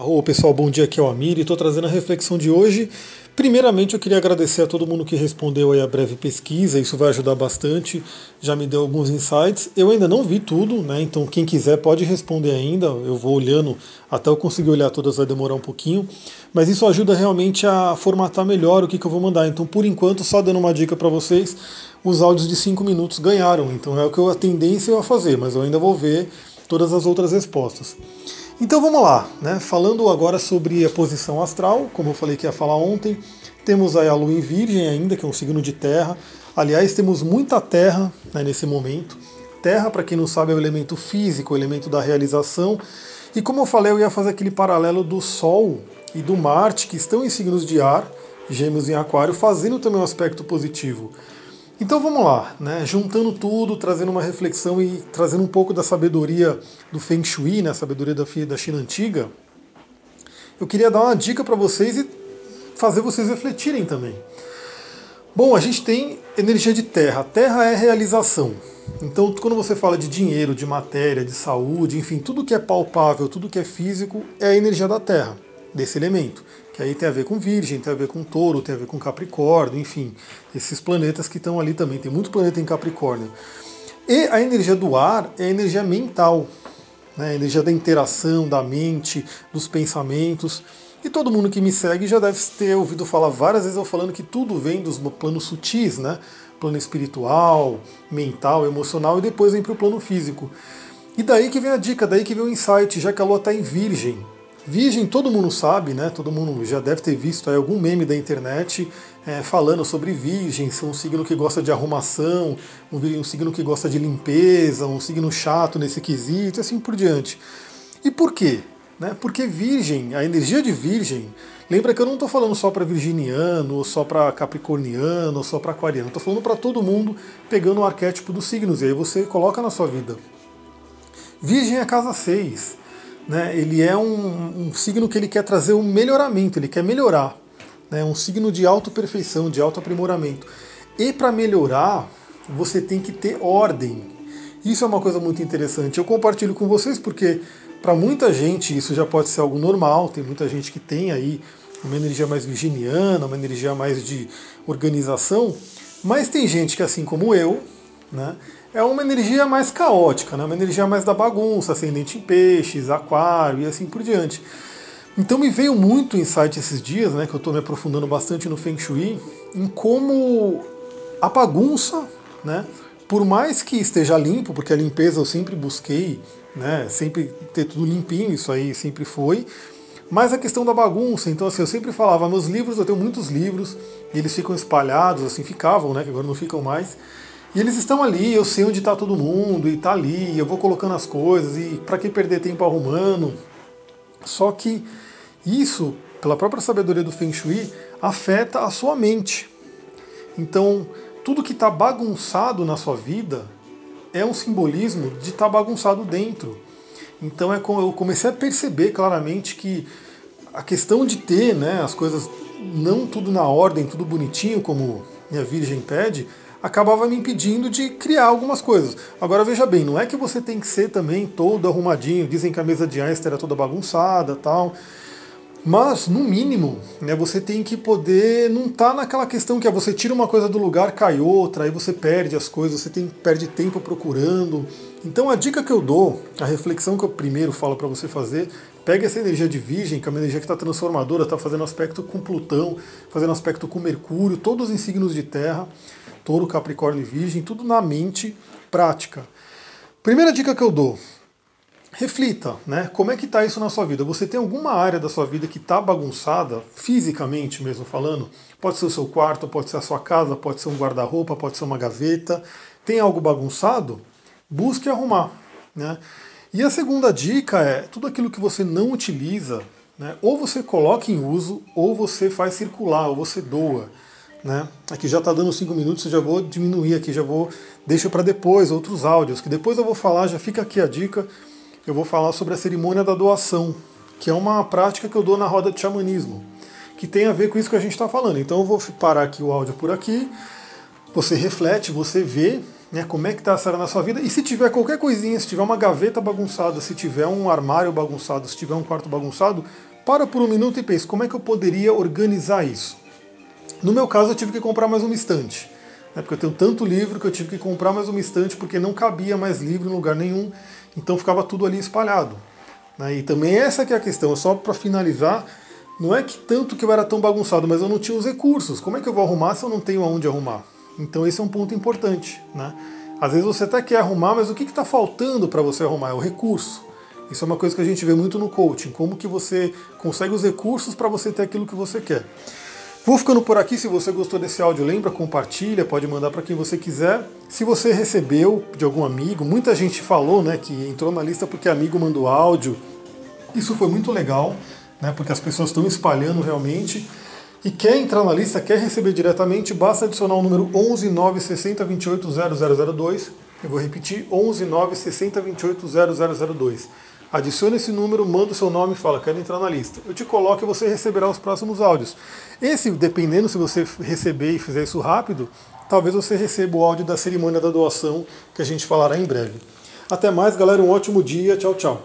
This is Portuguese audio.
Ô pessoal, bom dia, aqui é o Amir e estou trazendo a reflexão de hoje. Primeiramente eu queria agradecer a todo mundo que respondeu aí a breve pesquisa, isso vai ajudar bastante, já me deu alguns insights. Eu ainda não vi tudo, né? Então quem quiser pode responder ainda, eu vou olhando, até eu conseguir olhar todas vai demorar um pouquinho, mas isso ajuda realmente a formatar melhor o que, que eu vou mandar. Então por enquanto, só dando uma dica para vocês, os áudios de 5 minutos ganharam, então é o que eu, a tendência a fazer, mas eu ainda vou ver todas as outras respostas. Então vamos lá, né? Falando agora sobre a posição astral, como eu falei que ia falar ontem, temos aí a Lua em Virgem ainda, que é um signo de terra. Aliás, temos muita terra né, nesse momento. Terra, para quem não sabe, é o elemento físico, o elemento da realização. E como eu falei, eu ia fazer aquele paralelo do Sol e do Marte, que estão em signos de ar, gêmeos em aquário, fazendo também um aspecto positivo. Então vamos lá, né? juntando tudo, trazendo uma reflexão e trazendo um pouco da sabedoria do Feng Shui, né? a sabedoria da, China antiga, eu queria dar uma dica para vocês e fazer vocês refletirem também. Bom, a gente tem energia de terra. Terra é realização. Então, quando você fala de dinheiro, de matéria, de saúde, enfim, tudo que é palpável, tudo que é físico, é a energia da terra, desse elemento que aí tem a ver com Virgem, tem a ver com Touro, tem a ver com Capricórnio, enfim, esses planetas que estão ali também. Tem muito planeta em Capricórnio. E a energia do ar é a energia mental, né? a energia da interação, da mente, dos pensamentos. E todo mundo que me segue já deve ter ouvido falar várias vezes eu falando que tudo vem dos planos sutis, né? Plano espiritual, mental, emocional e depois vem para o plano físico. E daí que vem a dica, daí que vem o insight, já que a Lua está em Virgem. Virgem, todo mundo sabe, né? Todo mundo já deve ter visto aí algum meme da internet é, falando sobre Virgem, ser um signo que gosta de arrumação, um, um signo que gosta de limpeza, um signo chato nesse quesito, assim por diante. E por quê? Né? Porque Virgem, a energia de Virgem, lembra que eu não estou falando só para virginiano, ou só para capricorniano, ou só para aquariano, estou falando para todo mundo pegando o arquétipo dos signos, e aí você coloca na sua vida. Virgem é casa 6 né, ele é um, um, signo que ele quer trazer um melhoramento, ele quer melhorar. Né, um signo de auto-perfeição, de auto-aprimoramento. E para melhorar, você tem que ter ordem. Isso é uma coisa muito interessante. Eu compartilho com vocês porque para muita gente isso já pode ser algo normal, tem muita gente que tem aí uma energia mais virginiana, uma energia mais de organização, mas tem gente que assim como eu, né, é uma energia mais caótica, né? uma energia mais da bagunça, ascendente em peixes, aquário e assim por diante. Então me veio muito insight esses dias, né, que eu estou me aprofundando bastante no Feng Shui, em como a bagunça, né, por mais que esteja limpo, porque a limpeza eu sempre busquei, né, sempre ter tudo limpinho, isso aí sempre foi, mas a questão da bagunça, então assim, eu sempre falava, meus livros, eu tenho muitos livros, e eles ficam espalhados, assim, ficavam, né, que agora não ficam mais, e eles estão ali, eu sei onde está todo mundo, e está ali, eu vou colocando as coisas, e para que perder tempo arrumando? Só que isso, pela própria sabedoria do Feng Shui, afeta a sua mente. Então, tudo que está bagunçado na sua vida é um simbolismo de estar tá bagunçado dentro. Então é como eu comecei a perceber claramente que a questão de ter né, as coisas não tudo na ordem, tudo bonitinho, como minha Virgem pede, acabava me impedindo de criar algumas coisas. Agora veja bem, não é que você tem que ser também todo arrumadinho, dizem que a mesa de Einstein era toda bagunçada tal. Mas, no mínimo, né, você tem que poder não estar tá naquela questão que é você tira uma coisa do lugar, cai outra, aí você perde as coisas, você tem, perde tempo procurando. Então a dica que eu dou, a reflexão que eu primeiro falo para você fazer, pega essa energia de virgem, que é uma energia que está transformadora, está fazendo aspecto com Plutão, fazendo aspecto com Mercúrio, todos em signos de terra, touro, capricórnio e virgem, tudo na mente prática. Primeira dica que eu dou, reflita, né? Como é que está isso na sua vida? Você tem alguma área da sua vida que está bagunçada, fisicamente mesmo falando? Pode ser o seu quarto, pode ser a sua casa, pode ser um guarda-roupa, pode ser uma gaveta. Tem algo bagunçado? Busque arrumar, né? E a segunda dica é tudo aquilo que você não utiliza, né? Ou você coloca em uso, ou você faz circular, ou você doa. Né? Aqui já está dando 5 minutos, eu já vou diminuir aqui, já vou deixa para depois outros áudios, que depois eu vou falar, já fica aqui a dica, eu vou falar sobre a cerimônia da doação, que é uma prática que eu dou na roda de xamanismo, que tem a ver com isso que a gente está falando. Então eu vou parar aqui o áudio por aqui, você reflete, você vê, né? Como é que está essa área na sua vida? E se tiver qualquer coisinha, se tiver uma gaveta bagunçada, se tiver um armário bagunçado, se tiver um quarto bagunçado, para por um minuto e pense como é que eu poderia organizar isso. No meu caso, eu tive que comprar mais uma estante, né? porque eu tenho tanto livro que eu tive que comprar mais uma estante porque não cabia mais livro em lugar nenhum, então ficava tudo ali espalhado. Né? E também essa que é a questão, só para finalizar, não é que tanto que eu era tão bagunçado, mas eu não tinha os recursos. Como é que eu vou arrumar se eu não tenho aonde arrumar? Então esse é um ponto importante. Né? Às vezes você até quer arrumar, mas o que está faltando para você arrumar? É o recurso. Isso é uma coisa que a gente vê muito no coaching, como que você consegue os recursos para você ter aquilo que você quer. Vou ficando por aqui. Se você gostou desse áudio, lembra, compartilha, pode mandar para quem você quiser. Se você recebeu de algum amigo, muita gente falou né, que entrou na lista porque amigo mandou áudio. Isso foi muito legal, né, porque as pessoas estão espalhando realmente. E quer entrar na lista, quer receber diretamente, basta adicionar o número 11 960 28 0002. Eu vou repetir, 11 960 28 0002. Adicione esse número, manda o seu nome e fala, quero entrar na lista. Eu te coloco e você receberá os próximos áudios. Esse, dependendo se você receber e fizer isso rápido, talvez você receba o áudio da cerimônia da doação que a gente falará em breve. Até mais, galera, um ótimo dia. Tchau, tchau.